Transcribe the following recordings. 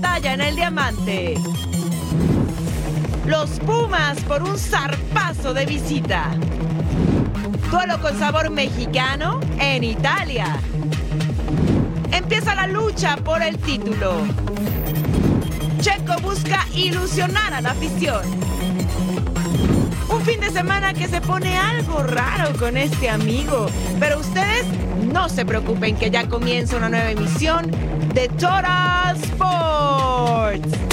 Batalla en el diamante. Los Pumas por un zarpazo de visita. Duelo con sabor mexicano en Italia. Empieza la lucha por el título. Checo busca ilusionar a la afición. Un fin de semana que se pone algo raro con este amigo. Pero ustedes no se preocupen que ya comienza una nueva emisión de Total Sports.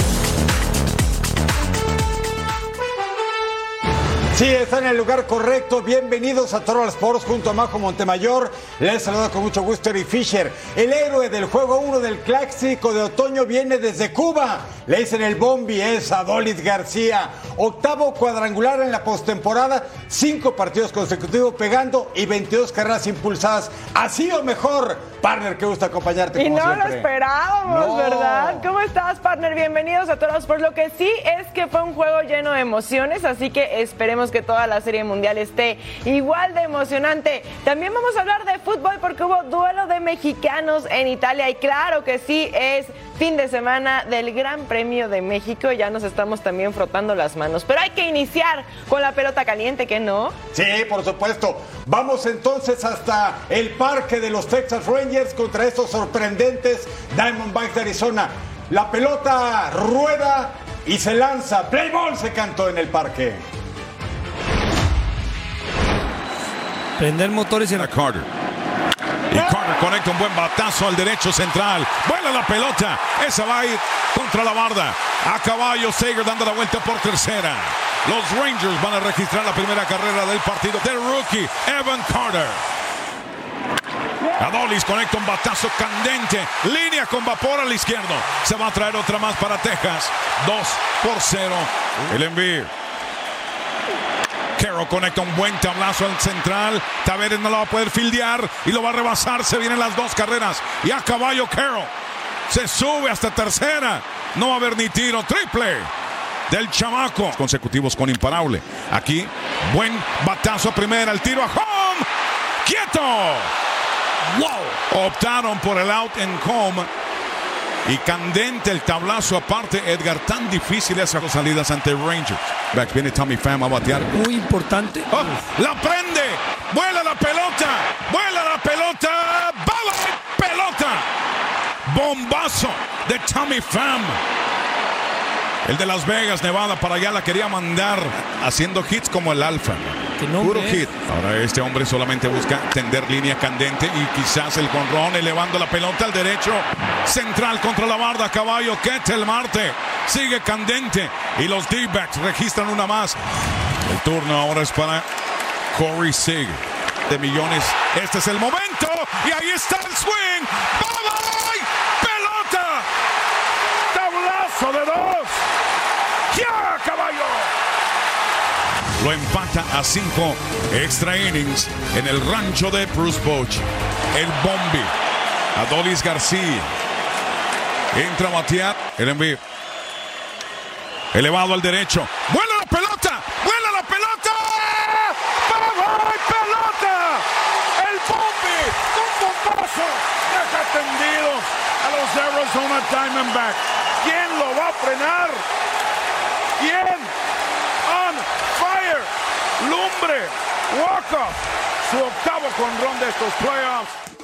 Sí, está en el lugar correcto. Bienvenidos a Total Sports junto a Majo Montemayor. Les saluda con mucho gusto Eric Fisher. El héroe del juego 1 del clásico de otoño viene desde Cuba. Le dicen el bombi, es Adolis García. Octavo cuadrangular en la postemporada. Cinco partidos consecutivos pegando y 22 carreras impulsadas. Así o mejor. Partner, qué gusto acompañarte. Y como no lo esperábamos, No. ¿verdad? ¿Cómo estás, partner? Bienvenidos a todos. Por lo que sí es que fue un juego lleno de emociones, así que esperemos que toda la serie mundial esté igual de emocionante. También vamos a hablar de fútbol porque hubo duelo de mexicanos en Italia y claro que sí es fin de semana del Gran Premio de México. Ya nos estamos también frotando las manos, pero hay que iniciar con la pelota caliente, ¿que no? Sí, por supuesto. Vamos entonces hasta el parque de los Texas Rangers contra estos sorprendentes Diamondbacks de Arizona. La pelota rueda y se lanza. Play ball se cantó en el parque. Prender motores en A Carter. Y Carter conecta un buen batazo al derecho central. Vuela la pelota. Esa va a ir contra la barda. A caballo, Sager dando la vuelta por tercera. Los Rangers van a registrar la primera carrera del partido del rookie Evan Carter. Adolis conecta un batazo candente. Línea con vapor al izquierdo. Se va a traer otra más para Texas. 2 por 0. El envío. Carroll conecta un buen tablazo al central. Taveres no lo va a poder fildear y lo va a rebasar. Se vienen las dos carreras. Y a caballo Carroll. Se sube hasta tercera. No va a haber ni tiro. Triple del chamaco. Consecutivos con imparable. Aquí, buen batazo primera. El tiro a home. ¡Quieto! ¡Wow! Optaron por el out en home. Y candente el tablazo aparte, Edgar. Tan difícil esas dos salidas ante Rangers. Back viene Tommy Pham a batear. muy importante. ¡Oh! ¡La prende! ¡Vuela la pelota! ¡Vuela la pelota! ¡Bala pelota! Bombazo de Tommy Pham. El de Las Vegas, Nevada, para allá la quería mandar haciendo hits como el Alfa. Puro es. hit. Ahora este hombre solamente busca tender línea candente y quizás el conrón elevando la pelota al derecho. Central contra la barda, caballo, Ketel Marte. Sigue candente y los D-backs registran una más. El turno ahora es para Corey Sig. De millones. Este es el momento. Y ahí está el swing. ¡Bye, bye! ¡Pelota! ¡Tablazo de dos! ¡Ya, caballo! Lo empata a cinco extra innings en el rancho de Bruce Boch. El Bombi. Adolis García. Entra batear. El envío. Elevado al derecho. ¡Vuela la pelota! ¡Vuela la pelota! ¡Vamos, pelota! El Bombi con bombazo deja tendidos a los Arizona Diamondbacks va a frenar. ¿Quién? On fire. Lumbre. Walker. Su octavo conrón de estos playoffs.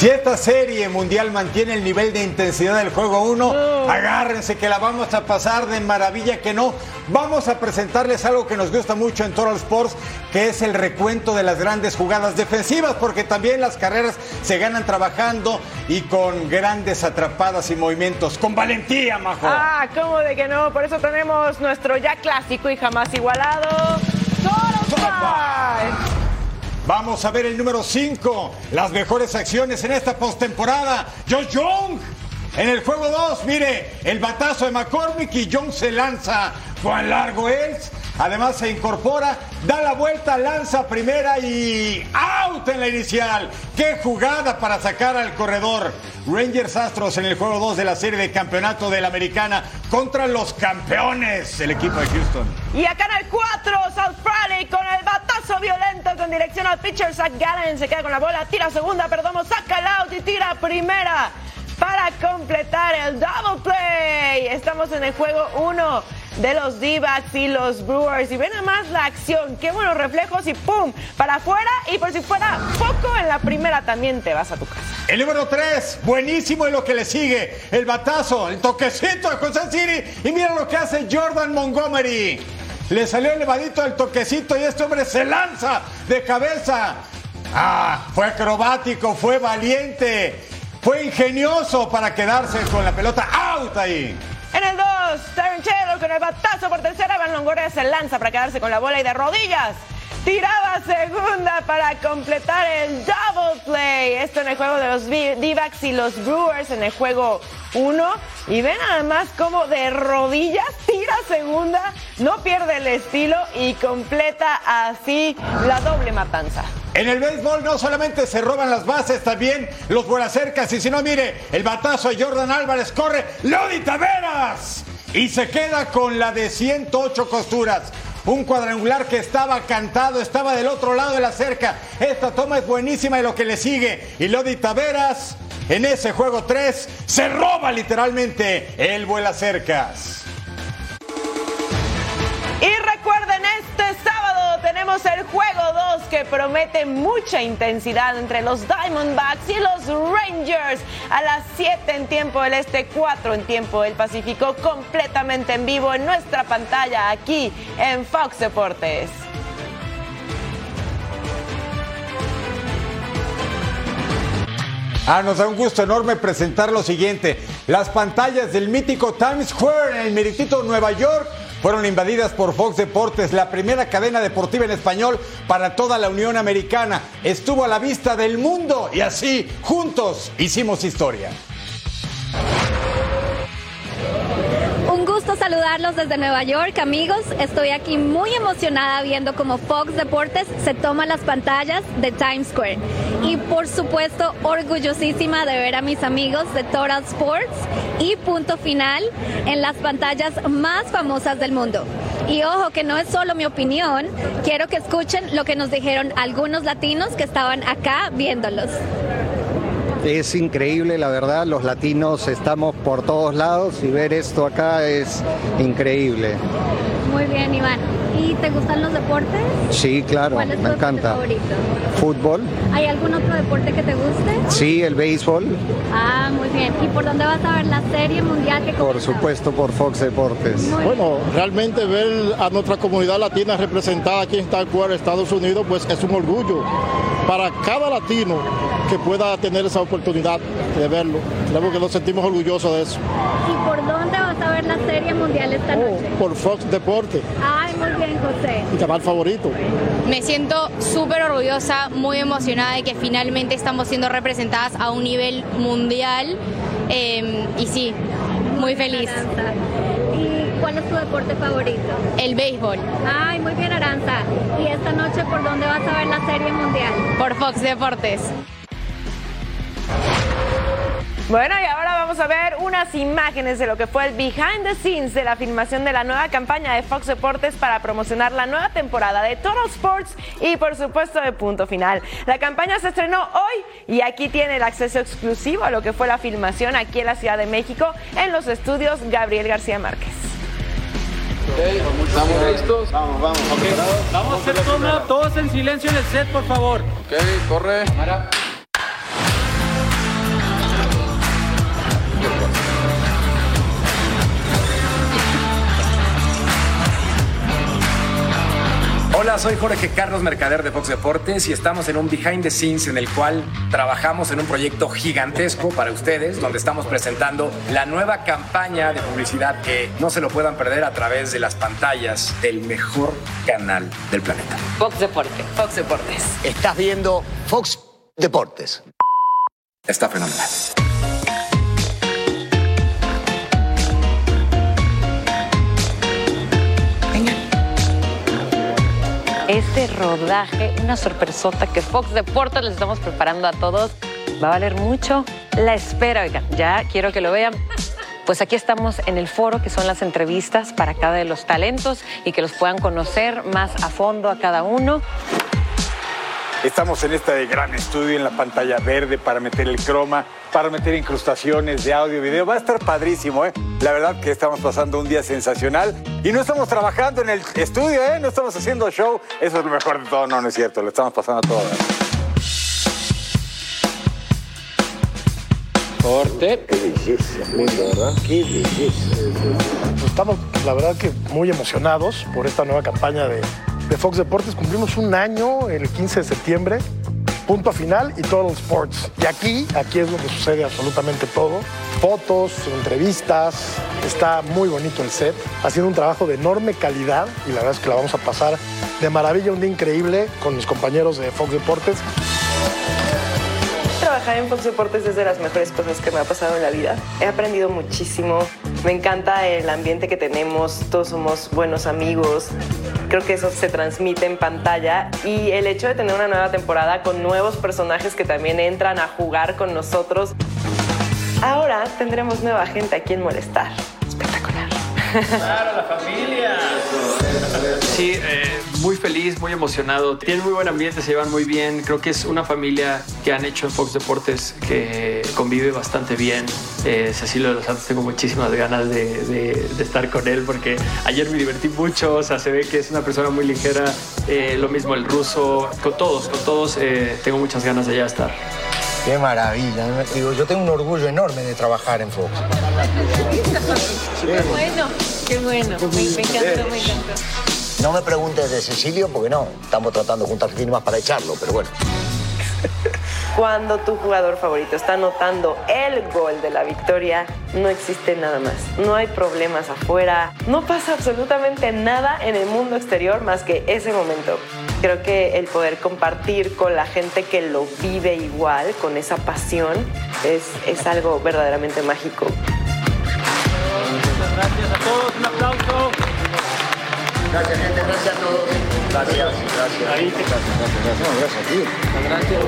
Si esta serie mundial mantiene el nivel de intensidad del juego 1, agárrense que la vamos a pasar de maravilla que no. Vamos a presentarles algo que nos gusta mucho en Total Sports, que es el recuento de las grandes jugadas defensivas, porque también las carreras se ganan trabajando y con grandes atrapadas y movimientos. Con valentía, Majo. Ah, ¿cómo de que no? Por eso tenemos nuestro ya clásico y jamás igualado. Total. Vamos a ver el número 5. Las mejores acciones en esta postemporada. Josh Young. En el juego 2, mire, el batazo de McCormick y Young se lanza. Juan Largo Els. Además se incorpora, da la vuelta, lanza primera y out en la inicial. ¡Qué jugada para sacar al corredor! Rangers Astros en el juego 2 de la serie de campeonato de la Americana contra los campeones, el equipo de Houston. Y acá en el 4, South Friday con el batazo violento con dirección al pitcher. Zach Gallen se queda con la bola, tira segunda, perdón, saca el out y tira primera para completar el double play. Estamos en el juego 1 de los D-backs y los Brewers. Y ven nada más la acción, qué buenos reflejos y ¡pum! Para afuera y por si fuera poco en la primera también te vas a tu casa. El número 3, buenísimo en lo que le sigue. El batazo, el toquecito de Kansas City. Y mira lo que hace Jordan Montgomery. Le salió elevadito el toquecito y este hombre se lanza de cabeza. Ah, fue acrobático, fue valiente, fue ingenioso para quedarse con la pelota out ahí. En el 2, Terry Taylor con el batazo por tercera. Van Longoria se lanza para quedarse con la bola y de rodillas. Tiraba segunda para completar el double play. Esto en el juego de los D-backs y los Brewers en el juego 1. Y ven además cómo de rodillas tira segunda, no pierde el estilo y completa así la doble matanza. En el béisbol no solamente se roban las bases, también los cercas. Y si no, mire, el batazo de Jordan Álvarez corre Lodi Taveras. Y se queda con la de 108 costuras. Un cuadrangular que estaba cantado, estaba del otro lado de la cerca. Esta toma es buenísima y lo que le sigue. Y Lodi Taveras, en ese juego 3, se roba literalmente el vuela cercas. El juego 2 que promete mucha intensidad entre los Diamondbacks y los Rangers a las 7 en tiempo del Este, 4 en tiempo del Pacífico, completamente en vivo en nuestra pantalla aquí en Fox Deportes. Ah, nos da un gusto enorme presentar lo siguiente. Las pantallas del mítico Times Square en el meritito Nueva York fueron invadidas por Fox Deportes, la primera cadena deportiva en español para toda la Unión Americana. Estuvo a la vista del mundo y así, juntos, hicimos historia. Saludarlos desde Nueva York, amigos. Estoy aquí muy emocionada viendo cómo Fox Deportes se toma las pantallas de Times Square. Y por supuesto, orgullosísima de ver a mis amigos de Total Sports y punto final en las pantallas más famosas del mundo. Y ojo, que no es solo mi opinión, quiero que escuchen lo que nos dijeron algunos latinos que estaban acá viéndolos. Es increíble, la verdad, los latinos estamos por todos lados y ver esto acá es increíble. Muy bien, Iván. ¿Y te gustan los deportes? Sí, claro, ¿Cuál es tu me encanta. favorito? Fútbol, ¿Hay algún otro deporte que te guste? sí, el béisbol, Ah, muy bien. ¿Y por dónde vas a ver la serie mundial que por supuesto por Fox Deportes. Muy Bueno, realmente ver a nuestra comunidad latina representada aquí en Star Wars, Estados Unidos, pues es un orgullo para cada latino que pueda tener esa oportunidad de verlo. Creo que nos sentimos orgullosos de eso. ¿Y por dónde vas a ver la serie mundial esta Oh, noche? por Fox Deporte, Ay, muy bien, José. mi canal favorito. Me siento súper orgullosa, muy emocionada de que finalmente estamos siendo representadas a un nivel mundial eh, y sí, muy feliz. Aranza. ¿Y cuál es tu deporte favorito? El béisbol Ay, muy bien, Aranza. ¿Y esta noche por dónde vas a ver la serie mundial? por Fox Deportes. Bueno, y ahora vamos a ver unas imágenes de lo que fue el behind the scenes de la filmación de la nueva campaña de Fox Deportes para promocionar la nueva temporada de Total Sports y por supuesto de Punto Final. La campaña se estrenó hoy y aquí tiene el acceso exclusivo a lo que fue la filmación aquí en la Ciudad de México en los estudios Gabriel García Márquez. ¿Estamos listos? Vamos, vamos. Vamos a hacer toma, todos en silencio en el set, por favor. Ok, corre. Hola, soy Jorge Carlos Mercader de Fox Deportes y estamos en un behind the scenes en el cual trabajamos en un proyecto gigantesco para ustedes, donde estamos presentando la nueva campaña de publicidad que no se lo puedan perder a través de las pantallas del mejor canal del planeta. Fox Deportes. Fox Deportes. Estás viendo Fox Deportes. Está fenomenal. Este rodaje, una sorpresota que Fox Deportes les estamos preparando a todos. Va a valer mucho la espera, oigan, ya quiero que lo vean. Pues aquí estamos en el foro, que son las entrevistas para cada de los talentos y que los puedan conocer más a fondo a cada uno. Estamos en este gran estudio en la pantalla verde para meter el croma, para meter incrustaciones de audio y video. Va a estar padrísimo, ¿eh? La verdad que estamos pasando un día sensacional y no estamos trabajando en el estudio, ¿eh? No estamos haciendo show. Eso es lo mejor de todo. No, no es cierto. Lo estamos pasando a todo. Corte. Qué belleza, lindo, ¿verdad? Qué belleza. Pues estamos, la verdad, que muy emocionados por esta nueva campaña de, de Fox Deportes. Cumplimos un año el 15 de septiembre, punto final y Total Sports. Y aquí, aquí es donde sucede absolutamente todo. Fotos, entrevistas, está muy bonito el set, haciendo un trabajo de enorme calidad y la verdad es que la vamos a pasar de maravilla, un día increíble con mis compañeros de Fox Deportes. Trabajar en Fox Deportes es de las mejores cosas que me ha pasado en la vida. He aprendido muchísimo. Me encanta el ambiente que tenemos. Todos somos buenos amigos. Creo que eso se transmite en pantalla. Y el hecho de tener una nueva temporada con nuevos personajes que también entran a jugar con nosotros. Ahora tendremos nueva gente a quien molestar. Claro, la familia. Sí, eh, muy feliz, muy emocionado. Tienen muy buen ambiente, se llevan muy bien. Creo que es una familia que han hecho en Fox Deportes que convive bastante bien. Eh, Cecilio de los Santos, tengo muchísimas ganas de, de- de estar con él porque ayer me divertí mucho. O sea, se ve que es una persona muy ligera. Eh, lo mismo el ruso. Con todos, con todos eh, tengo muchas ganas de ya estar. Qué maravilla. Digo, yo tengo un orgullo enorme de trabajar en Fox. Qué bueno, qué bueno. Me, me encantó, me encantó. No me preguntes de Cecilio porque no, estamos tratando de juntar firmas para echarlo, pero bueno. Cuando tu jugador favorito está anotando el gol de la victoria, no existe nada más. No hay problemas afuera. No pasa absolutamente nada en el mundo exterior más que ese momento. Creo que el poder compartir con la gente que lo vive igual, con esa pasión, es, es algo verdaderamente mágico. Gracias a todos, un aplauso. Gracias, gente, gracias a todos. Gracias, gracias. Ahí te- gracias, gracias, gracias. No, gracias a ti. Gracias.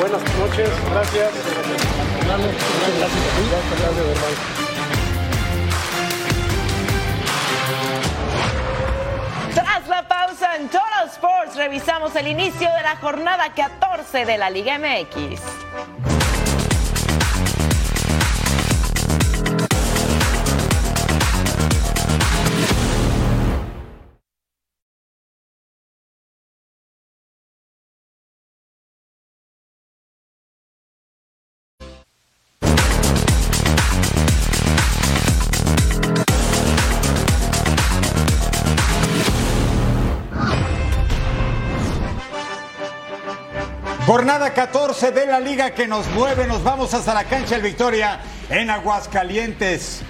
Buenas noches, gracias. Gracias, gracias a ti. Gracias, gracias, hermano. Tras la pausa en Total Sports, revisamos el inicio de la jornada 14 de la Liga MX. Jornada 14 de la liga que nos mueve, nos vamos hasta la cancha del Victoria en Aguascalientes.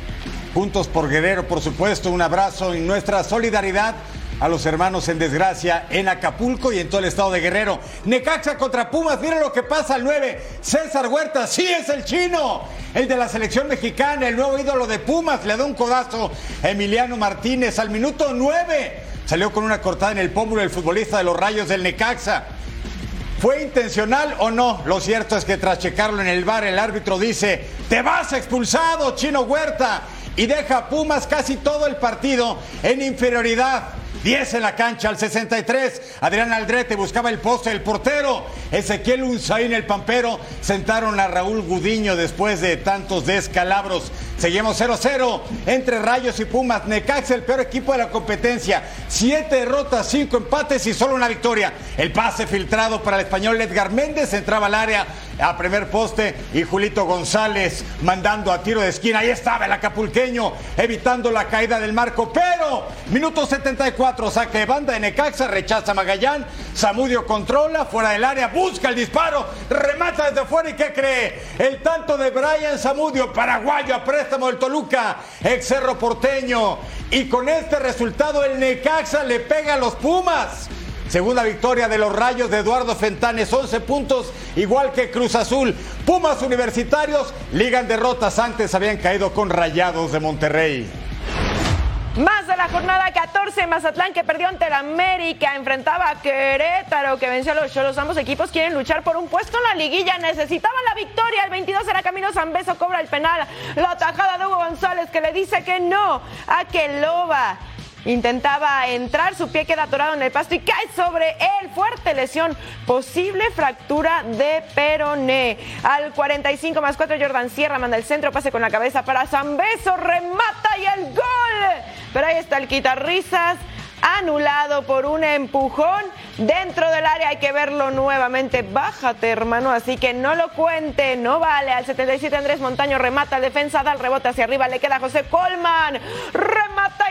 Juntos por Guerrero, por supuesto, un abrazo y nuestra solidaridad a los hermanos en desgracia en Acapulco y en todo el estado de Guerrero. Necaxa contra Pumas, miren lo que pasa al 9. César Huerta, sí es el chino, el de la selección mexicana, el nuevo ídolo de Pumas, le da un codazo a Emiliano Martínez al minuto 9. Salió con una cortada en el pómulo el futbolista de los Rayos del Necaxa. ¿Fue intencional o no? Lo cierto es que tras checarlo en el bar, el árbitro dice, te vas expulsado, Chino Huerta, y deja a Pumas casi todo el partido en inferioridad. 10 en la cancha al 63. Adrián Aldrete buscaba el poste del portero. Ezequiel Unzaín, el pampero, sentaron a Raúl Gudiño después de tantos descalabros. Seguimos 0-0 entre Rayos y Pumas. Necaxa, el peor equipo de la competencia. Siete derrotas, cinco empates y solo una victoria. El pase filtrado para el español Edgar Méndez entraba al área a primer poste y Julito González mandando a tiro de esquina. Ahí estaba el acapulqueño evitando la caída del marco. Pero minuto 74, saque de banda de Necaxa, rechaza Magallán. Zamudio controla fuera del área, busca el disparo, remata desde fuera y ¿qué cree? El tanto de Brian Zamudio, paraguayo a préstamo del Toluca, ex Cerro Porteño. Y con este resultado el Necaxa le pega a los Pumas. Segunda victoria de los Rayos de Eduardo Fentanes, 11 puntos, igual que Cruz Azul. Pumas Universitarios ligan derrotas, antes habían caído con Rayados de Monterrey. Más de la jornada 14, Mazatlán que perdió ante el América, enfrentaba a Querétaro que venció a los Cholos. Ambos equipos quieren luchar por un puesto en la liguilla, necesitaban la victoria. El 22 era Camilo Zambeso, cobra el penal. La tajada de Hugo González que le dice que no a Keloba. Intentaba entrar, su pie queda atorado en el pasto y cae sobre él. Fuerte lesión, posible fractura de peroné. Al 45 más 4, Jordan Sierra manda el centro, pase con la cabeza para Zambeso, remata y el gol. Pero ahí está el quitarrisas anulado por un empujón dentro del área. Hay que verlo nuevamente. Bájate, hermano. Así que no lo cuente. No vale. Al 77 Andrés Montaño remata. Defensa da el rebote hacia arriba. Le queda José Colman.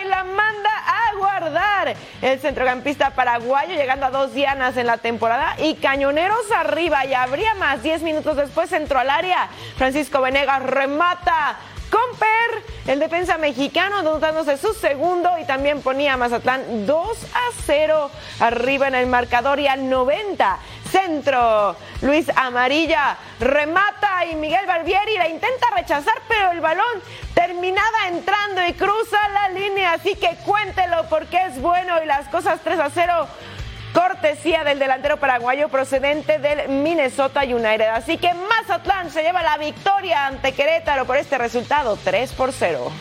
Y la manda a guardar. El centrocampista paraguayo llegando a dos dianas en la temporada. Y Cañoneros arriba. Y habría más. Diez minutos después entró al área. Francisco Venegas remata Comper, el defensa mexicano, anotándose su segundo y también ponía a Mazatlán 2 a 0 arriba en el marcador y al 90. Centro, Luis Amarilla remata y Miguel Barbieri la intenta rechazar, pero el balón terminaba entrando y cruza la línea, así que cuéntelo porque es bueno y las cosas 3 a 0 cortesía del delantero paraguayo procedente del Minnesota United. Así que Mazatlán se lleva la victoria ante Querétaro por este resultado 3 por 0.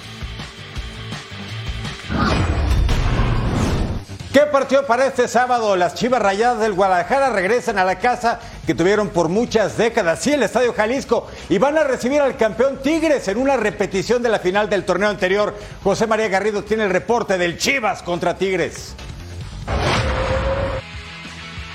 ¿Qué partió para este sábado? Las Chivas Rayadas del Guadalajara regresan a la casa que tuvieron por muchas décadas, sí, el Estadio Jalisco, y van a recibir al campeón Tigres en una repetición de la final del torneo anterior. José María Garrido tiene el reporte del Chivas contra Tigres.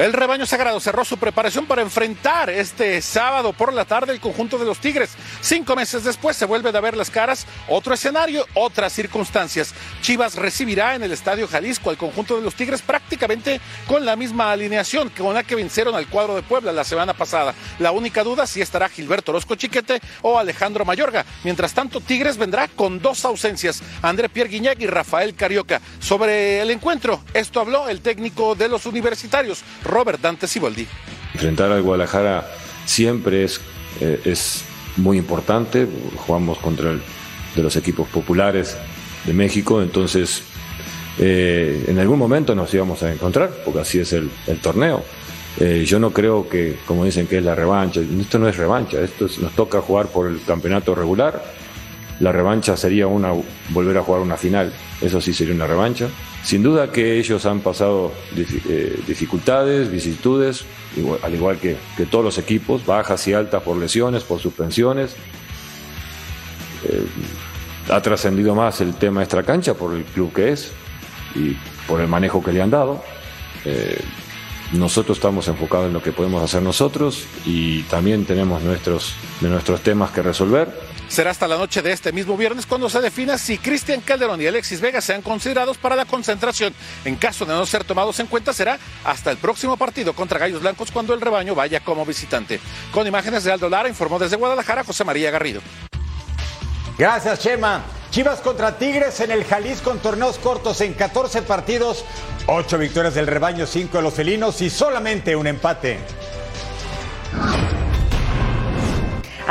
El rebaño sagrado cerró su preparación para enfrentar este sábado por la tarde el conjunto de los Tigres. Cinco meses después se vuelve a ver las caras, otro escenario, otras circunstancias. Chivas recibirá en el Estadio Jalisco al conjunto de los Tigres prácticamente con la misma alineación con la que vencieron al cuadro de Puebla la semana pasada. La única duda si estará Gilberto Orozco Chiquete o Alejandro Mayorga. Mientras tanto, Tigres vendrá con dos ausencias, André Pierre Guignac y Rafael Carioca. Sobre el encuentro, esto habló el técnico de los universitarios. Robert Dante Siboldi. Enfrentar al Guadalajara siempre es, eh, es muy importante. Jugamos contra el, de los equipos populares de México, entonces eh, en algún momento nos íbamos a encontrar, porque así es el, torneo. Eh, yo no creo que, como dicen, que es la revancha. Esto no es revancha, esto es- nos toca jugar por el campeonato regular. La revancha sería una volver a jugar una final. Eso sí sería una revancha. Sin duda que ellos han pasado eh, dificultades, vicisitudes, al igual que, que todos los equipos, bajas y altas por lesiones, por suspensiones. Eh, ha trascendido más el tema extracancha por el club que es y por el manejo que le han dado. Eh, nosotros estamos enfocados en lo que podemos hacer nosotros y también tenemos nuestros, nuestros temas que resolver. Será hasta la noche de este mismo viernes cuando se defina si Cristian Calderón y Alexis Vega sean considerados para la concentración. En caso de no ser tomados en cuenta, será hasta el próximo partido contra Gallos Blancos cuando el rebaño vaya como visitante. Con imágenes de Aldo Lara, informó desde Guadalajara José María Garrido. Gracias, Chema. Chivas contra Tigres en el Jalisco en torneos cortos en 14 partidos, 8 victorias del rebaño, 5 de los felinos y solamente un empate.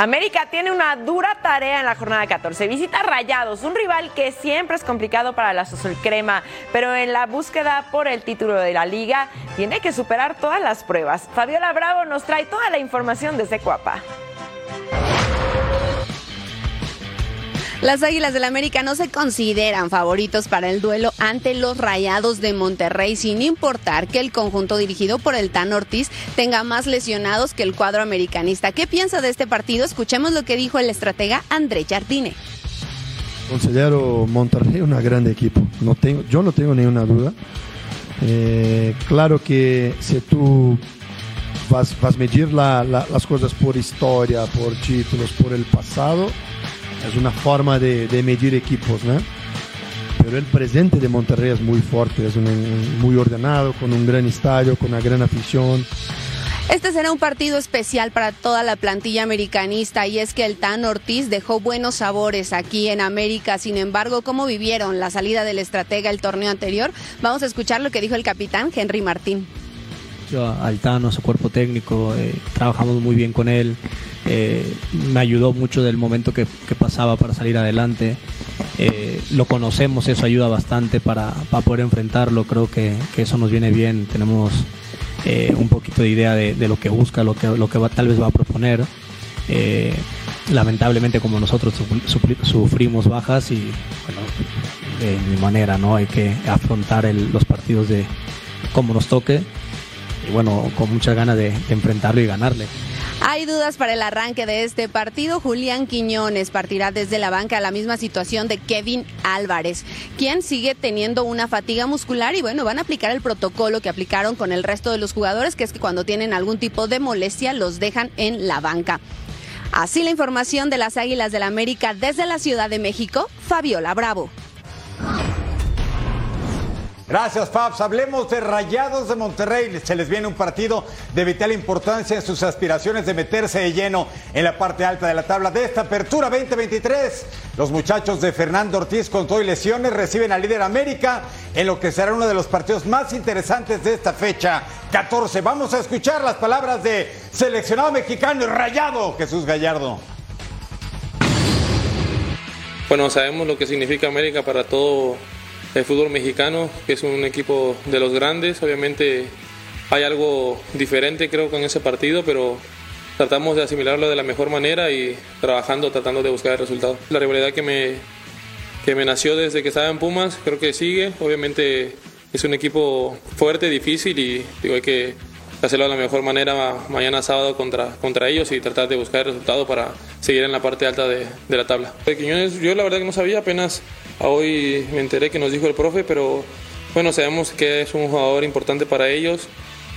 América tiene una dura tarea en la jornada 14. Visita Rayados, un rival que siempre es complicado para la Crema, pero en la búsqueda por el título de la liga tiene que superar todas las pruebas. Fabiola Bravo nos trae toda la información desde Cuapa. Las Águilas del América no se consideran favoritos para el duelo ante los Rayados de Monterrey, sin importar que el conjunto dirigido por el Tan Ortiz tenga más lesionados que el cuadro americanista. ¿Qué piensa de este partido? Escuchemos lo que dijo el estratega André Jardine. Considero Monterrey un gran equipo, yo no tengo ninguna duda. Eh, claro que si tú vas, a medir la, la, las cosas por historia, por títulos, por el pasado, es una forma de, de medir equipos, ¿no? Pero el presente de Monterrey es muy fuerte, es un, muy ordenado, con un gran estadio, con una gran afición. Este será un partido especial para toda la plantilla americanista y es que el Tan Ortiz dejó buenos sabores aquí en América. Sin embargo, ¿cómo vivieron la salida del estratega el torneo anterior? Vamos a escuchar lo que dijo el capitán Henry Martín. Al Tano, a su cuerpo técnico, eh, trabajamos muy bien con él. Eh, me ayudó mucho del momento que, pasaba para salir adelante. Eh, lo conocemos, eso ayuda bastante para, para poder enfrentarlo. Creo que, que, eso nos viene bien. Tenemos eh, un poquito de idea de, lo que busca, lo que, lo que va, tal vez va a proponer. Lamentablemente, como nosotros sufrimos bajas y, bueno, de mi manera, ¿no? Hay que afrontar el, los partidos de como nos toque. Y bueno, con muchas ganas de enfrentarlo y ganarle. Hay dudas para el arranque de este partido. Julián Quiñones partirá desde la banca a la misma situación de Kevin Álvarez, quien sigue teniendo una fatiga muscular y bueno, van a aplicar el protocolo que aplicaron con el resto de los jugadores, que es que cuando tienen algún tipo de molestia los dejan en la banca. Así la información de las Águilas del la América desde la Ciudad de México, Fabiola Bravo. Gracias, Fabs. Hablemos de Rayados de Monterrey. Se les viene un partido de vital importancia en sus aspiraciones de meterse de lleno en la parte alta de la tabla de esta apertura 2023. Los muchachos de Fernando Ortiz con todo y lesiones reciben al líder América en lo que será uno de los partidos más interesantes de esta fecha 14. Vamos a escuchar las palabras de seleccionado mexicano y rayado Jesús Gallardo. Bueno, sabemos lo que significa América para todo el fútbol mexicano, que es un equipo de los grandes. Obviamente hay algo diferente creo con ese partido, pero tratamos de asimilarlo de la mejor manera y trabajando, tratando de buscar el resultado. La rivalidad que me, que me nació desde que estaba en Pumas, creo que sigue. Obviamente es un equipo fuerte, difícil y digo, hay que hacerlo de la mejor manera mañana sábado contra, contra ellos y tratar de buscar el resultado para seguir en la parte alta de, de la tabla. Quiñones, yo la verdad que no sabía, apenas hoy me enteré que nos dijo el profe, pero bueno, sabemos que es un jugador importante para ellos.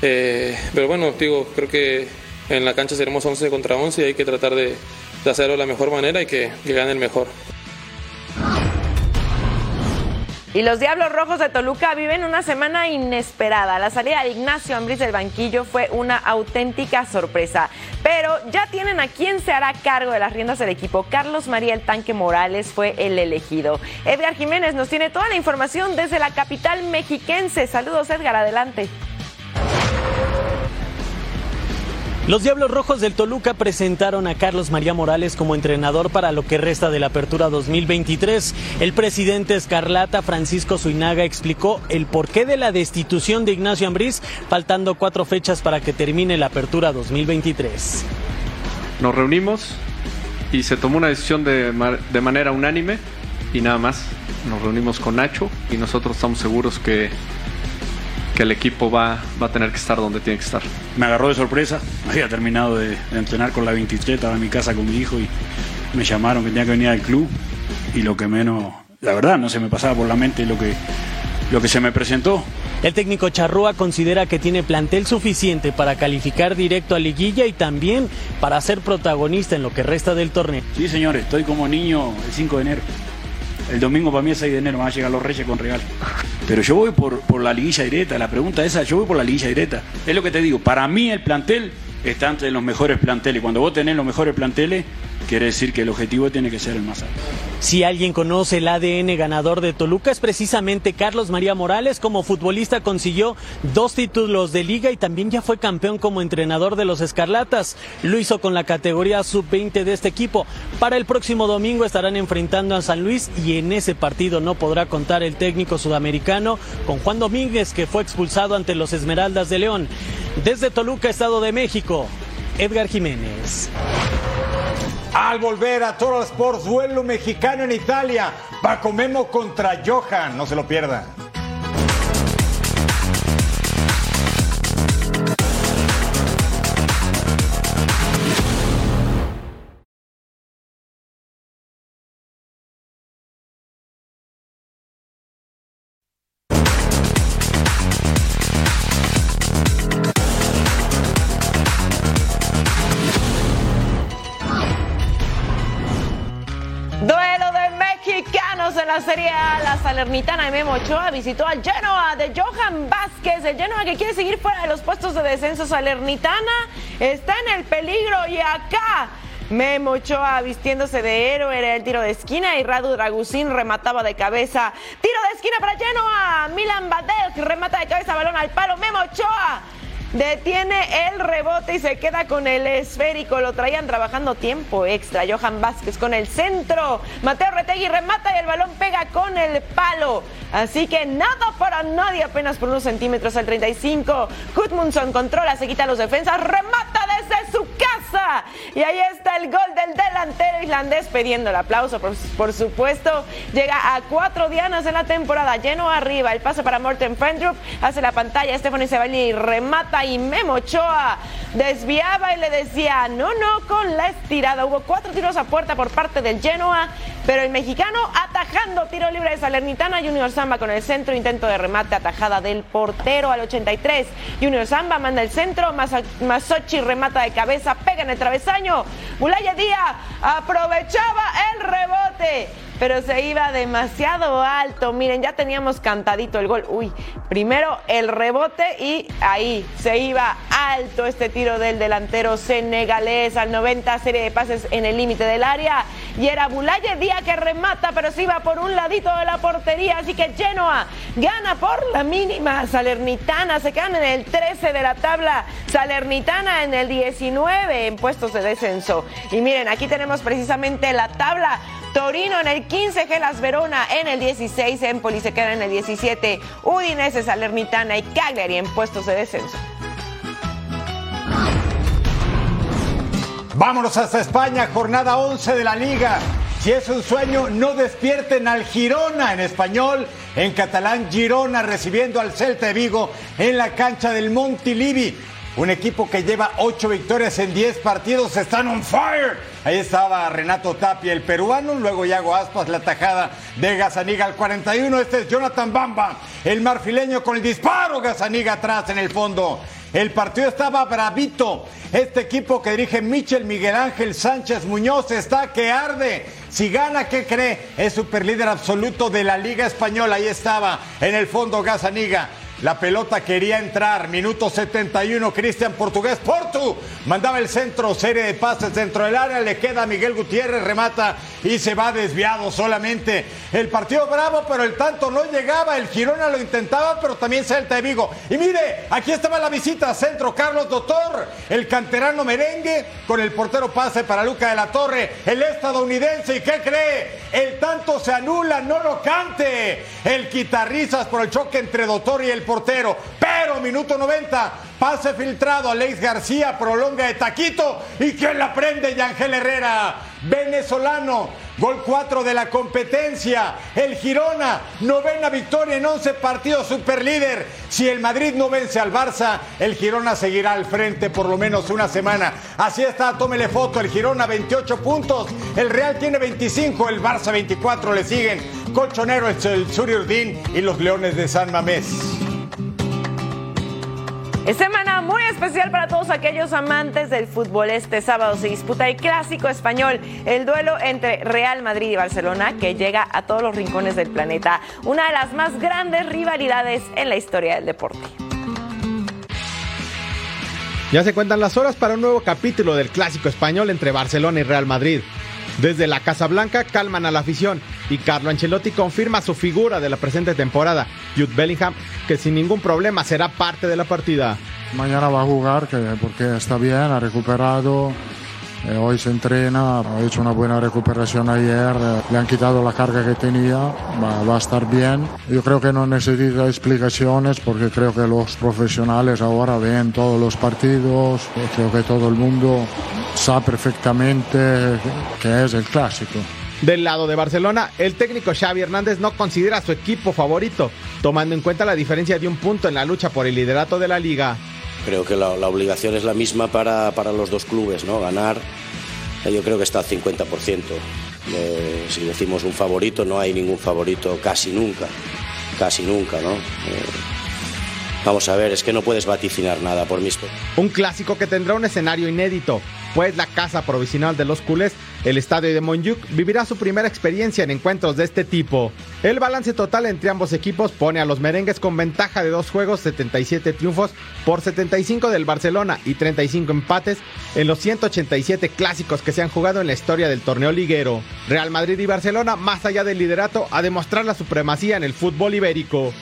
Eh, pero bueno, digo, creo que en la cancha seremos 11 contra 11 y hay que tratar de, hacerlo de la mejor manera y que gane el mejor. Y los Diablos Rojos de Toluca viven una semana inesperada. La salida de Ignacio Ambriz del banquillo fue una auténtica sorpresa. Pero ya tienen a quien se hará cargo de las riendas del equipo. Carlos María El Tanque Morales fue el elegido. Edgar Jiménez nos tiene toda la información desde la capital mexiquense. Saludos Edgar, adelante. Los Diablos Rojos del Toluca presentaron a Carlos María Morales como entrenador para lo que resta de la apertura 2023. El presidente Escarlata, Francisco Zuinaga, explicó el porqué de la destitución de Ignacio Ambriz, faltando cuatro fechas para que termine la apertura 2023. Nos reunimos y se tomó una decisión de, de manera unánime y nada más. Nos reunimos con Nacho y nosotros estamos seguros que que el equipo va, va a tener que estar donde tiene que estar. Me agarró de sorpresa, había terminado de, de, entrenar con la 23, estaba en mi casa con mi hijo y me llamaron que tenía que venir al club y lo que menos, la verdad, no se me pasaba por la mente lo que, lo que se me presentó. El técnico Charrúa considera que tiene plantel suficiente para calificar directo a liguilla y también para ser protagonista en lo que resta del torneo. Sí, señores, estoy como niño el 5 de enero. El domingo para mí es 6 de enero, van a llegar los Reyes con regalo. Pero yo voy por, por la liguilla directa. La pregunta esa, yo voy por la liguilla directa. Es lo que te digo. Para mí el plantel está entre los mejores planteles. Cuando vos tenés los mejores planteles, quiere decir que el objetivo tiene que ser el más alto. Si alguien conoce el ADN ganador de Toluca es precisamente Carlos María Morales. Como futbolista consiguió dos títulos de liga y también ya fue campeón como entrenador de los Escarlatas. Lo hizo con la categoría sub-20 de este equipo. Para el próximo domingo estarán enfrentando a San Luis y en ese partido no podrá contar el técnico sudamericano con Juan Domínguez que fue expulsado ante los Esmeraldas de León. Desde Toluca, Estado de México, Edgar Jiménez. Al volver a Total Sports, duelo mexicano en Italia. Paco Memo contra Johan. No se lo pierda. Salernitana de Memo Ochoa visitó al Genoa de Johan Vázquez. El Genoa que quiere seguir fuera de los puestos de descenso. Salernitana está en el peligro y acá Memo Ochoa vistiéndose de héroe era el tiro de esquina y Radu Dragusín remataba de cabeza. Tiro de esquina para Genoa. Milan Badel remata de cabeza balón al palo. Memo Ochoa Detiene el rebote y se queda con el esférico. Lo traían trabajando tiempo extra. Johan Vázquez con el centro. Mateo Retegui remata y el balón pega con el palo. Así que nada para nadie, apenas por unos centímetros al 35. Gudmundsson controla, se quita los defensas, remata desde su casa. Y ahí está el gol del delantero islandés pidiendo el aplauso, por, por supuesto. Llega a cuatro dianas en la temporada, lleno arriba. El pase para Morten Fendrup, hace la pantalla. Stephanie Ceballi remata y Memo Ochoa desviaba y le decía no, no con la estirada. Hubo cuatro tiros a puerta por parte del Genoa, pero el mexicano atajando tiro libre de Salernitana. Junior Zamba con el centro, intento de remate, atajada del portero al 83. Junior Zamba manda el centro, Masochi remata de cabeza, pega en el travesaño. Bulaya Díaz aprovechaba el rebote pero se iba demasiado alto. Miren, ya teníamos cantadito el gol. Uy, primero el rebote y ahí se iba alto este tiro del delantero senegalés al 90, serie de pases en el límite del área. Y era Bulaye Díaz que remata, pero se iba por un ladito de la portería. Así que Genoa gana por la mínima. Salernitana se quedan en el 13 de la tabla. Salernitana en el 19 en puestos de descenso. Y miren, aquí tenemos precisamente la tabla. Torino en el 15, Gelas Verona en el 16, Empoli se queda en el 17, Udinese, Salernitana y Cagliari en puestos de descenso. Vámonos hasta España, jornada 11 de la liga. Si es un sueño, no despierten al Girona en español, en catalán Girona recibiendo al Celta de Vigo en la cancha del Montilivi. Un equipo que lleva ocho victorias en 10 partidos, están on fire. Ahí estaba Renato Tapia, el peruano, luego Yago Aspas, la tajada de Gazaniga al 41. Este es Jonathan Bamba, el marfileño con el disparo, Gazaniga atrás en el fondo. El partido estaba bravito. Este equipo que dirige Michel Miguel Ángel Sánchez Muñoz está que arde. Si gana, ¿qué cree? Es superlíder absoluto de la Liga Española. Ahí estaba en el fondo Gazaniga. La pelota quería entrar. Minuto 71. Cristian Portugués. Portu mandaba el centro. Serie de pases dentro del área. Le queda Miguel Gutiérrez. Remata y se va desviado solamente. El partido bravo, pero el tanto no llegaba. El Girona lo intentaba, pero también Celta de Vigo. Y mire, aquí estaba la visita. Centro Carlos Doctor. El canterano merengue con el portero pase para Luca de la Torre. El estadounidense. ¿Y qué cree? El tanto se anula. No lo cante. El quitarrizas por el choque entre Doctor y el portero. Pero minuto 90, pase filtrado. Alex García prolonga de taquito. ¿Y quién la prende? Yangel Herrera, venezolano. Gol 4 de la competencia. El Girona, novena victoria en 11 partidos, superlíder. Si el Madrid no vence al Barça, el Girona seguirá al frente por lo menos una semana. Así está, tómele foto. El Girona 28 puntos, el Real tiene 25, el Barça 24 le siguen. Colchonero es el Suriurdín y los Leones de San Mamés. Semana muy especial para todos aquellos amantes del fútbol. Este sábado se disputa el clásico español, el duelo entre Real Madrid y Barcelona, que llega a todos los rincones del planeta. Una de las más grandes rivalidades en la historia del deporte. Ya se cuentan las horas para un nuevo capítulo del clásico español entre Barcelona y Real Madrid. Desde la Casa Blanca calman a la afición y Carlo Ancelotti confirma su figura de la presente temporada, Jude Bellingham, que sin ningún problema será parte de la partida. Mañana va a jugar que, porque está bien, ha recuperado. Eh, hoy se entrena, ha hecho una buena recuperación ayer, eh, le han quitado la carga que tenía, va, va a estar bien. Yo creo que no necesita explicaciones porque creo que los profesionales ahora ven todos los partidos, creo que todo el mundo sabe perfectamente que es el clásico. Del lado de Barcelona, el técnico Xavi Hernández no considera a su equipo favorito, tomando en cuenta la diferencia de un punto en la lucha por el liderato de la liga. Creo que la, obligación es la misma para, para, los dos clubes, ¿no? Ganar, yo creo que está al 50%. Eh, si decimos un favorito, no hay ningún favorito casi nunca, casi nunca, ¿no? Eh, vamos a ver, es que no puedes vaticinar nada por mis... Un clásico que tendrá un escenario inédito, pues la casa provisional de los culés, el estadio de Montjuic, vivirá su primera experiencia en encuentros de este tipo. El balance total entre ambos equipos pone a los merengues con ventaja de dos juegos, 77 triunfos por 75 del Barcelona y 35 empates en los 187 clásicos que se han jugado en la historia del torneo liguero. Real Madrid y Barcelona, más allá del liderato, a demostrar la supremacía en el fútbol ibérico.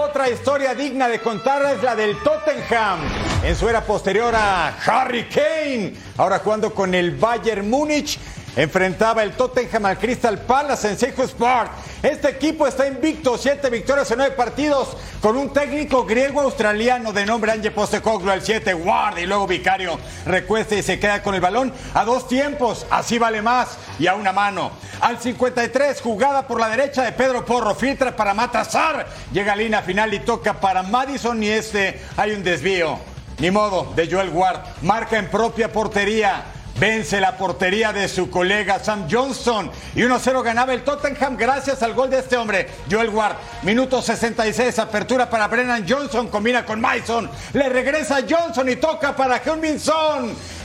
Otra historia digna de contar es la del Tottenham. En su era posterior a Harry Kane, ahora jugando con el Bayern Múnich, enfrentaba el Tottenham al Crystal Palace en Selhurst Park. Este equipo está invicto, siete victorias en nueve partidos, con un técnico griego-australiano de nombre Ange Postecoglou al 7, Ward y luego Vicario recuesta y se queda con el balón a dos tiempos, así vale más y a una mano. Al 53, jugada por la derecha de Pedro Porro, filtra para Matazar, llega a línea final y toca para Madison y este hay un desvío. Ni modo, de Joel Ward, marca en propia portería. Vence la portería de su colega Sam Johnston y 1-0 ganaba el Tottenham gracias al gol de este hombre, Joel Ward. Minuto 66, apertura para Brennan Johnson, combina con Mason, le regresa Johnson y toca para Heung-Min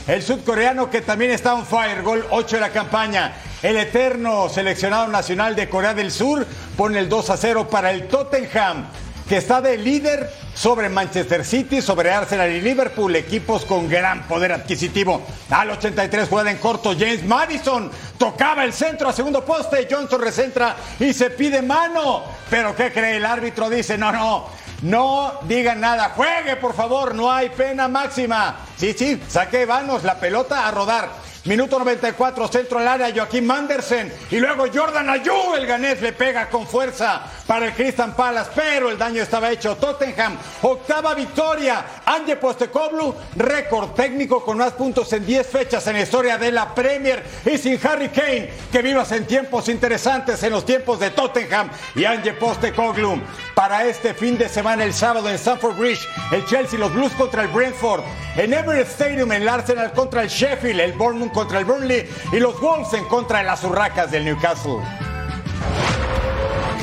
el sudcoreano que también está on fire, gol 8 de la campaña. El eterno seleccionado nacional de Corea del Sur pone el 2 0 para el Tottenham que está de líder sobre Manchester City, sobre Arsenal y Liverpool, equipos con gran poder adquisitivo. Al 83 juega en corto James Madison, tocaba el centro a segundo poste, Johnson recentra y se pide mano. Pero ¿qué cree? El árbitro dice, no, no, no digan nada, juegue por favor, no hay pena máxima. Sí, sí, saque vanos, la pelota a rodar. Minuto 94, centro al área, Joaquín Mandersen. Y luego Jordan Ayú, el ganés, le pega con fuerza para el Crystal Palace, pero el daño estaba hecho. Tottenham, octava victoria. Ange Postecoglou, récord técnico con más puntos en 10 fechas en la historia de la Premier. Y sin Harry Kane, que vivas en tiempos interesantes, en los tiempos de Tottenham y Ange Postecoglou. Para este fin de semana, el sábado en Stamford Bridge, el Chelsea, los Blues contra el Brentford. En Emirates Stadium, el Arsenal contra el Sheffield, el Bournemouth contra el Burnley y los Wolves en contra de las Urracas del Newcastle.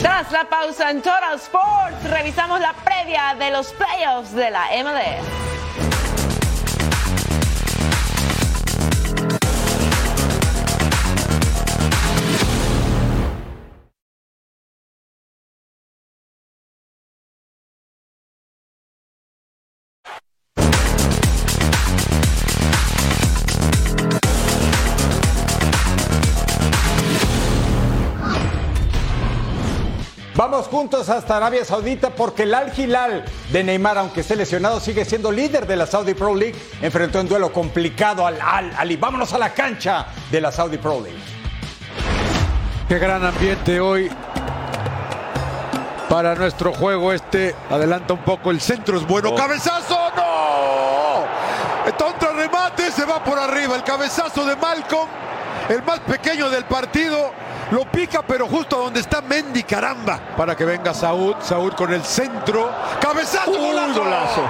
Tras la pausa en Total Sports, revisamos la previa de los playoffs de la MLS. Vamos juntos hasta Arabia Saudita porque el Al Hilal de Neymar, aunque esté lesionado, sigue siendo líder de la Saudi Pro League. Enfrentó un duelo complicado al Al Ali. Vámonos a la cancha de la Saudi Pro League. Qué gran ambiente hoy para nuestro juego. Este adelanta un poco. El centro es bueno. Oh. ¡Cabezazo! ¡No! Tonto remate, se va por arriba. El cabezazo de Malcolm, el más pequeño del partido. Lo pica, pero justo donde está Mendy, caramba. Para que venga Saúd, Saúd con el centro. ¡Cabezazo! Uy, ¡Golazo! golazo.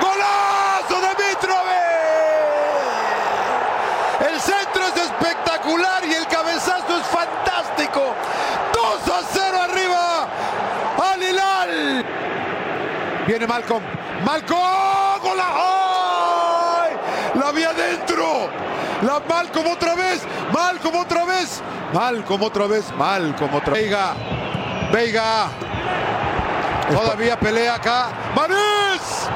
¡Golazo de Mitrovic! El centro es espectacular y el cabezazo es fantástico. 2 a 0 arriba. Al Hilal. Viene Malcolm. Malcolm. ¡Golazo! ¡Ay! La vi adentro. La Malcolm otra vez. Malcolm otra vez. Malcolm otra vez. Malcolm otra vez. Veiga. Veiga. Todavía pelea acá. Manés.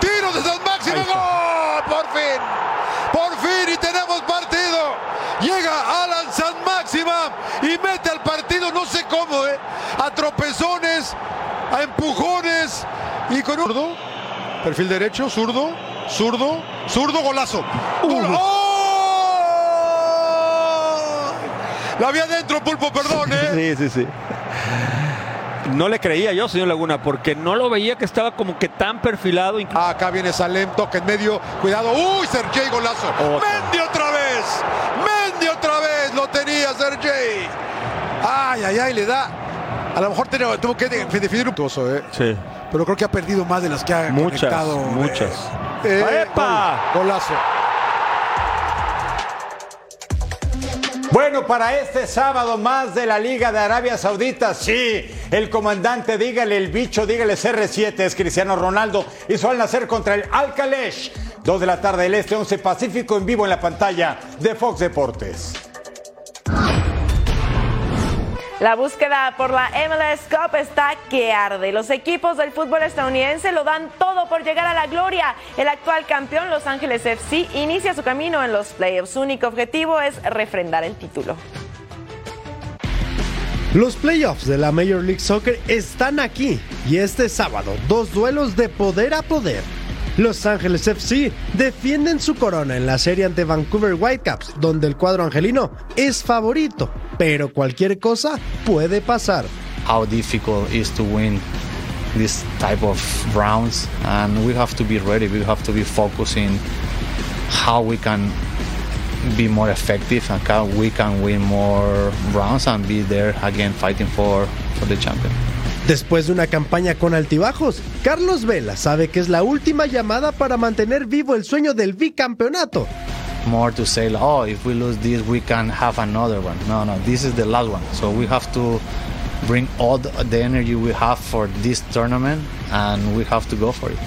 Tiro de San Máximo. ¡Gol! Por fin. Por fin y tenemos partido. Llega Alan San Máxima y mete al partido, no sé cómo, ¿eh? A tropezones, a empujones y con un... Perfil derecho, zurdo, zurdo, zurdo, golazo. Gol- ¡Oh! La vi adentro, Pulpo, perdón, ¿eh? Sí, sí, sí. no le creía yo, señor Laguna, porque no lo veía que estaba como que tan perfilado. Acá viene Salem, toque en medio, cuidado. ¡Uy, Sergey golazo! ¡Mendy otra vez! ¡Mendy otra vez! Lo tenía Sergey. Ay, ay, ay, le da. A lo mejor tenía- tuvo que de- definir un pozo, ¿eh? Sí. Pero creo que ha perdido más de las que ha Muchas, conectado. muchas. Eh, eh, ¡Epa! gol- golazo. Bueno, para este sábado más de la Liga de Arabia Saudita, sí, el comandante, dígale el bicho, dígale CR7, es Cristiano Ronaldo, hizo al nacer contra el Al-Kalesh. Dos de la tarde del Este, 11 Pacífico en vivo en la pantalla de Fox Deportes. La búsqueda por la MLS Cup está que arde. Los equipos del fútbol estadounidense lo dan todo por llegar a la gloria. El actual campeón Los Ángeles FC inicia su camino en los playoffs. Su único objetivo es refrendar el título. Los playoffs de la Major League Soccer están aquí y este sábado dos duelos de poder a poder. Los Ángeles FC defienden su corona en la serie ante Vancouver Whitecaps, donde el cuadro angelino es favorito, pero cualquier cosa puede pasar. how difficult is to win this type of rounds and we have to be ready we have to be focusing how we can be more effective and we can win more rounds and be there again fighting for, for the champion Después de una campaña con altibajos, Carlos Vela sabe que es la última llamada para mantener vivo el sueño del bicampeonato. more to say oh if we lose this we can have another one no no this is the last one so we have to bring all the, the energy we have for this tournament and we have to go for it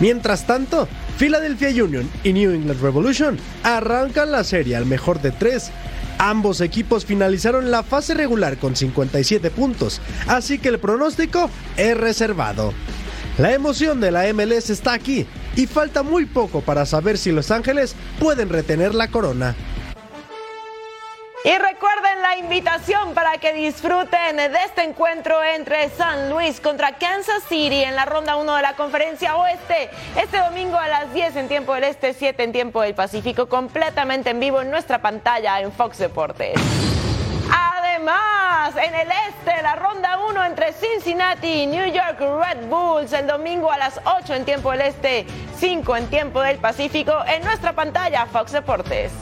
Mientras tanto, Philadelphia Union y New England Revolution arrancan la serie al mejor de tres. Ambos equipos finalizaron la fase regular con 57 puntos, así que el pronóstico es reservado. La emoción de la MLS está aquí y falta muy poco para saber si Los Ángeles pueden retener la corona. Y recuerden la invitación para que disfruten de este encuentro entre San Luis contra Kansas City en la ronda 1 de la conferencia oeste. Este domingo a las 10 en tiempo del este, 7 en tiempo del Pacífico, completamente en vivo en nuestra pantalla en Fox Deportes. Además, en el este, la ronda 1 entre Cincinnati y New York Red Bulls el domingo a las 8 en tiempo del este, 5 en tiempo del Pacífico en nuestra pantalla Fox Deportes.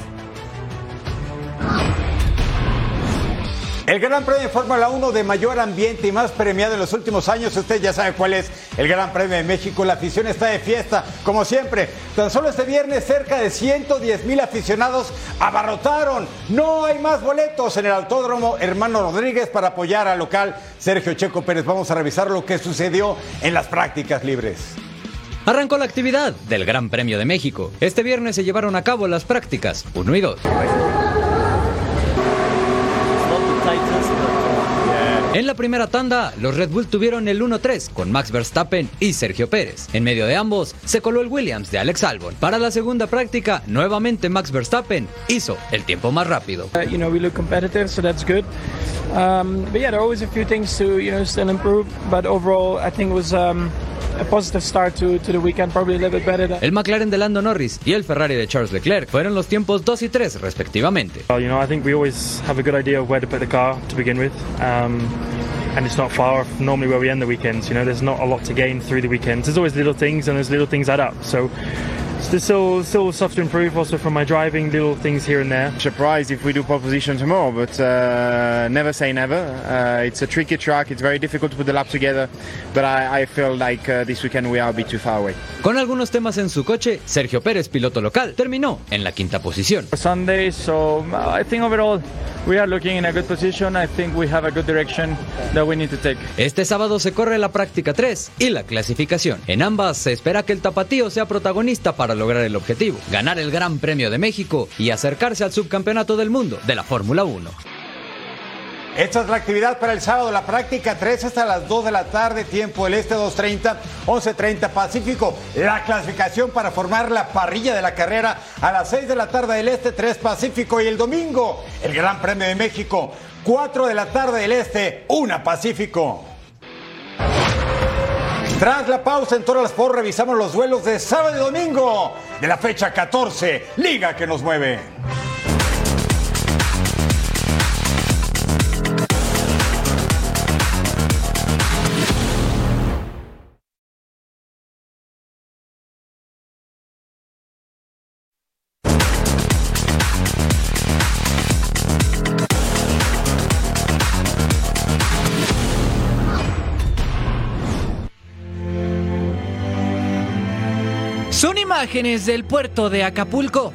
El Gran Premio de Fórmula 1 de mayor ambiente y más premiado en los últimos años, usted ya sabe cuál es el Gran Premio de México. La afición está de fiesta, como siempre. Tan solo este viernes cerca de 110 mil aficionados abarrotaron. No hay más boletos en el Autódromo Hermano Rodríguez para apoyar al local Sergio Checo Pérez. Vamos a revisar lo que sucedió en las prácticas libres. Arrancó la actividad del Gran Premio de México. Este viernes se llevaron a cabo las prácticas 1 y 2. En la primera tanda, los Red Bull tuvieron el 1-3 con Max Verstappen y Sergio Pérez. En medio de ambos, se coló el Williams de Alex Albon. Para la segunda práctica, nuevamente Max Verstappen hizo el tiempo más rápido. Uh, you know, we look competitive, so that's good. Um, but yeah, there are always a few things to still improve. But overall, I think it was um, a positive start to, to the weekend. Probably a little bit better than. El McLaren de Lando Norris y el Ferrari de Charles Leclerc fueron los tiempos 2 y 3 respectivamente. Well, you know, I think we always have a good idea of where to put the car to begin with. Um, and it's not far off normally where we end the weekends. You know, there's not a lot to gain through the weekends. There's always little things, and those little things add up. So there's still still stuff to improve. Also from my driving, little things here and there. surprised if we do pole position tomorrow, but uh, never say never. Uh, it's a tricky track. It's very difficult to put the lap together, but I, I feel like uh, this weekend we are a bit too far away. Con algunos temas en su coche, Sergio Pérez, piloto local, terminó en la quinta posición. Sunday, so uh, I think overall we are looking in a good position. I think we have a good direction that we need to take. Este sábado se corre la práctica 3 y la clasificación. En ambas se espera que el tapatío sea protagonista para lograr el objetivo, ganar el Gran Premio de México y acercarse al subcampeonato del mundo de la Fórmula 1. Esta es la actividad para el sábado, la práctica 3 hasta las 2 de la tarde, tiempo del este 2.30, 11.30 Pacífico. La clasificación para formar la parrilla de la carrera a las 6 de la tarde del este, 3 Pacífico. Y el domingo, el Gran Premio de México, 4 de la tarde del este, 1 Pacífico. Tras la pausa en Toro Sport revisamos los duelos de sábado y domingo de la fecha 14, Liga que nos mueve. Imágenes del puerto de Acapulco.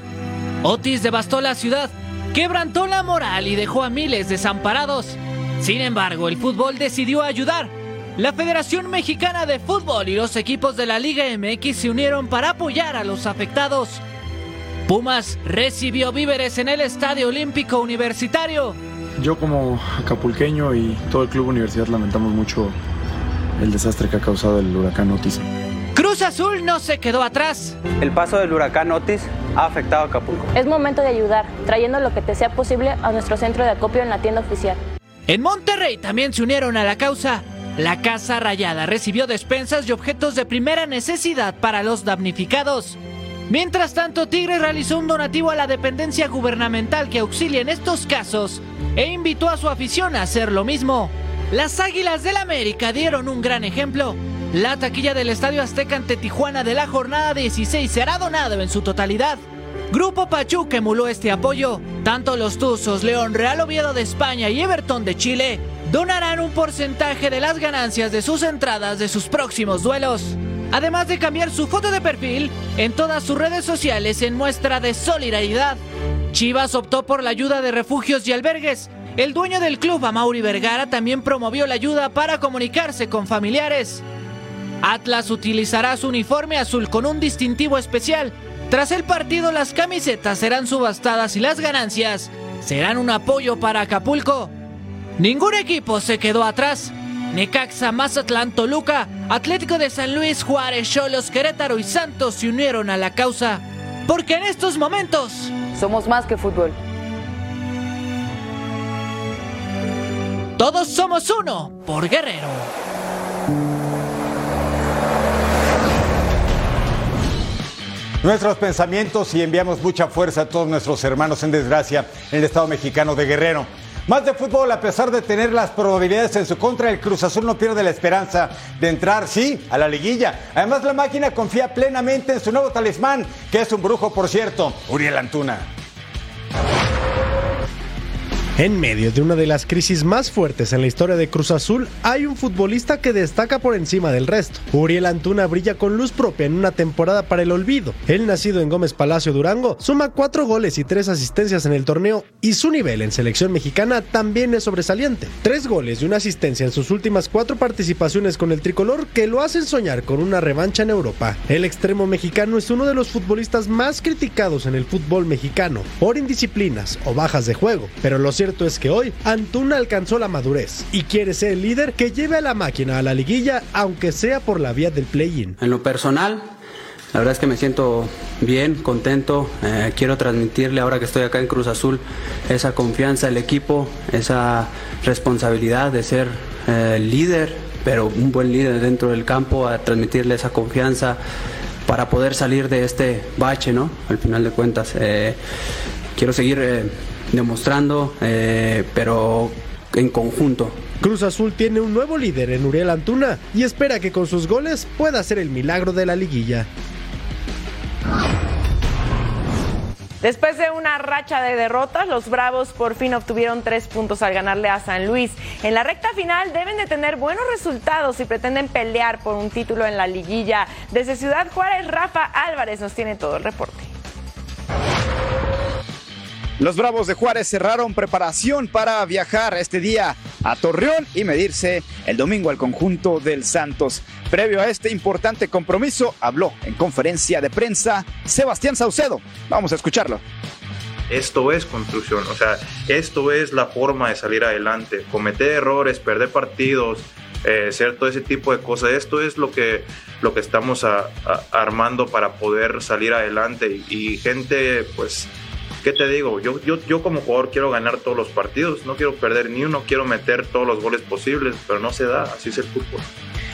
Otis devastó la ciudad, quebrantó la moral y dejó a miles desamparados. Sin embargo, el fútbol decidió ayudar. La Federación Mexicana de Fútbol y los equipos de la Liga MX se unieron para apoyar a los afectados. Pumas recibió víveres en el Estadio Olímpico Universitario. Yo como acapulqueño y todo el club universidad lamentamos mucho el desastre que ha causado el huracán Otis. Cruz Azul no se quedó atrás. El paso del huracán Otis ha afectado a Acapulco. Es momento de ayudar, trayendo lo que te sea posible a nuestro centro de acopio en la tienda oficial. En Monterrey también se unieron a la causa. La Casa Rayada recibió despensas y objetos de primera necesidad para los damnificados. Mientras tanto, Tigre realizó un donativo a la dependencia gubernamental que auxilia en estos casos e invitó a su afición a hacer lo mismo. Las Águilas del América dieron un gran ejemplo. La taquilla del Estadio Azteca ante Tijuana de la jornada 16 será donado en su totalidad. Grupo Pachuca emuló este apoyo. Tanto los Tuzos, León, Real Oviedo de España y Everton de Chile donarán un porcentaje de las ganancias de sus entradas de sus próximos duelos. Además de cambiar su foto de perfil en todas sus redes sociales en muestra de solidaridad. Chivas optó por la ayuda de refugios y albergues. El dueño del club, Amauri Vergara, también promovió la ayuda para comunicarse con familiares. Atlas utilizará su uniforme azul con un distintivo especial. Tras el partido, las camisetas serán subastadas y las ganancias serán un apoyo para Acapulco. Ningún equipo se quedó atrás. Necaxa, Mazatlán, Toluca, Atlético de San Luis, Juárez, Cholos, Querétaro y Santos se unieron a la causa. Porque en estos momentos somos más que fútbol. Todos somos uno por Guerrero. Nuestros pensamientos y enviamos mucha fuerza a todos nuestros hermanos en desgracia en el Estado mexicano de Guerrero. Más de fútbol, a pesar de tener las probabilidades en su contra, el Cruz Azul no pierde la esperanza de entrar, sí, a la liguilla. Además, la máquina confía plenamente en su nuevo talismán, que es un brujo, por cierto, Uriel Antuna. En medio de una de las crisis más fuertes en la historia de Cruz Azul, hay un futbolista que destaca por encima del resto. Uriel Antuna brilla con luz propia en una temporada para el olvido. El nacido en Gómez Palacio Durango suma cuatro goles y tres asistencias en el torneo y su nivel en selección mexicana también es sobresaliente. Tres goles y una asistencia en sus últimas cuatro participaciones con el tricolor que lo hacen soñar con una revancha en Europa. El extremo mexicano es uno de los futbolistas más criticados en el fútbol mexicano por indisciplinas o bajas de juego, pero lo cierto es que hoy Antuna alcanzó la madurez y quiere ser el líder que lleve a la máquina a la liguilla, aunque sea por la vía del play-in. En lo personal, la verdad es que me siento bien, contento. Eh, quiero transmitirle ahora que estoy acá en Cruz Azul esa confianza al equipo, esa responsabilidad de ser eh, líder, pero un buen líder dentro del campo, a transmitirle esa confianza para poder salir de este bache, ¿no? Al final de cuentas, eh, quiero seguir demostrando, eh, pero en conjunto. Cruz Azul tiene un nuevo líder en Uriel Antuna y espera que con sus goles pueda hacer el milagro de la liguilla. Después de una racha de derrotas, los Bravos por fin obtuvieron tres puntos al ganarle a San Luis. En la recta final deben de tener buenos resultados si pretenden pelear por un título en la liguilla. Desde Ciudad Juárez, Rafa Álvarez nos tiene todo el reporte. Los Bravos de Juárez cerraron preparación para viajar este día a Torreón y medirse el domingo al conjunto del Santos. Previo a este importante compromiso, habló en conferencia de prensa Sebastián Saucedo. Vamos a escucharlo. Esto es construcción, o sea, esto es la forma de salir adelante. Cometer errores, perder partidos, eh, todo ese tipo de cosas. Esto es lo que, lo que estamos armando para poder salir adelante. Y gente, pues, ¿qué te digo? Yo, yo, yo como jugador quiero ganar todos los partidos, no quiero perder ni uno, quiero meter todos los goles posibles, pero no se da, así es el fútbol.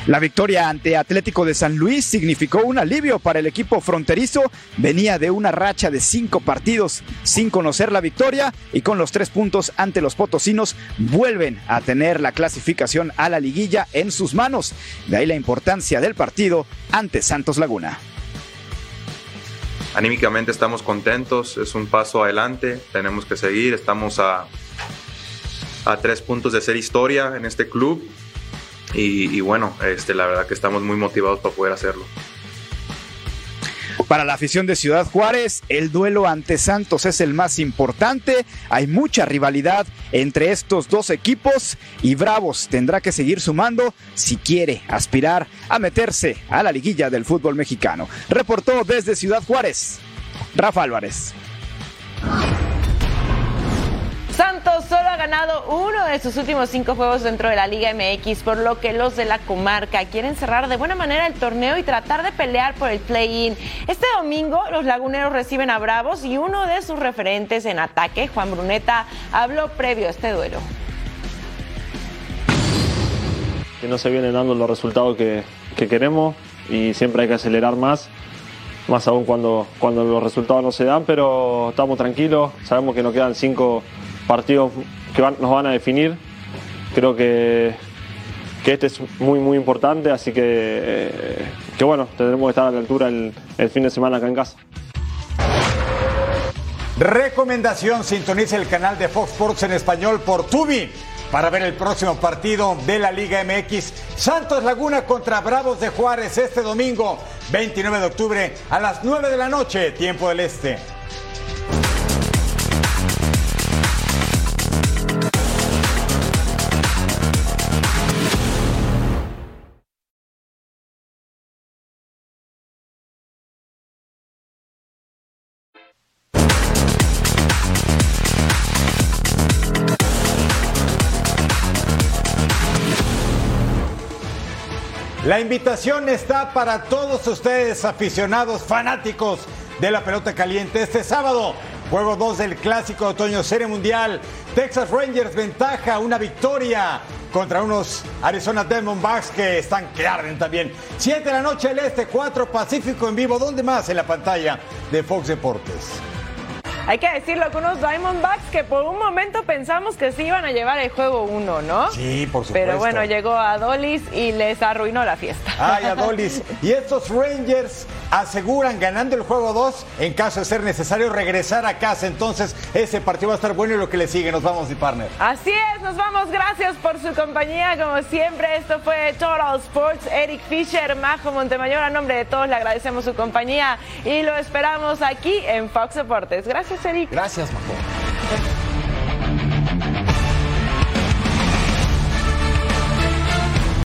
La victoria ante Atlético de San Luis significó un alivio para el equipo fronterizo. Venía de una racha de cinco partidos sin conocer la victoria y con los tres puntos ante los potosinos vuelven a tener la clasificación a la liguilla en sus manos. De ahí la importancia del partido ante Santos Laguna. Anímicamente estamos contentos, es un paso adelante, tenemos que seguir, estamos a, a tres puntos de ser historia en este club y, y bueno, este, la verdad que estamos muy motivados para poder hacerlo. Para la afición de Ciudad Juárez, el duelo ante Santos es el más importante. Hay mucha rivalidad entre estos dos equipos y Bravos tendrá que seguir sumando si quiere aspirar a meterse a la liguilla del fútbol mexicano. Reportó desde Ciudad Juárez, Rafa Álvarez. Santos solo ha ganado uno de sus últimos cinco juegos dentro de la Liga MX, por lo que los de la comarca quieren cerrar de buena manera el torneo y tratar de pelear por el play-in. Este domingo los laguneros reciben a Bravos y uno de sus referentes en ataque, Juan Bruneta, habló previo a este duelo. Que no se vienen dando los resultados que, que queremos y siempre hay que acelerar más más aún cuando, cuando los resultados no se dan, pero estamos tranquilos, sabemos que nos quedan cinco partidos que nos van a definir. Creo que, que este es muy, muy importante, así que, eh, que bueno, tendremos que estar a la altura el, el fin de semana acá en casa. Recomendación, sintonice el canal de Fox Sports en español por Tubi para ver el próximo partido de la Liga MX. Santos Laguna contra Bravos de Juárez este domingo 29 de octubre a las 9 de la noche, tiempo del Este. La invitación está para todos ustedes, aficionados, fanáticos de la pelota caliente. Este sábado, juego 2 del clásico de otoño Serie Mundial. Texas Rangers ventaja, una victoria contra unos Arizona Diamondbacks que están que arden también. 7 de la noche el este, 4 Pacífico en vivo. ¿Dónde más? En la pantalla de Fox Deportes. Hay que decirlo con unos Diamondbacks que por un momento pensamos que sí iban a llevar el juego 1, ¿no? Sí, por supuesto. Pero bueno, llegó Adolis y les arruinó la fiesta. Ay, Adolis. Y estos Rangers aseguran ganando el juego 2 en caso de ser necesario regresar a casa. Entonces, ese partido va a estar bueno y lo que le sigue. Nos vamos, mi partner. Así es, nos vamos. Gracias por su compañía. Como siempre, esto fue Total Sports. Eric Fisher, Majo Montemayor. A nombre de todos le agradecemos su compañía y lo esperamos aquí en Fox Deportes. Gracias, Eric.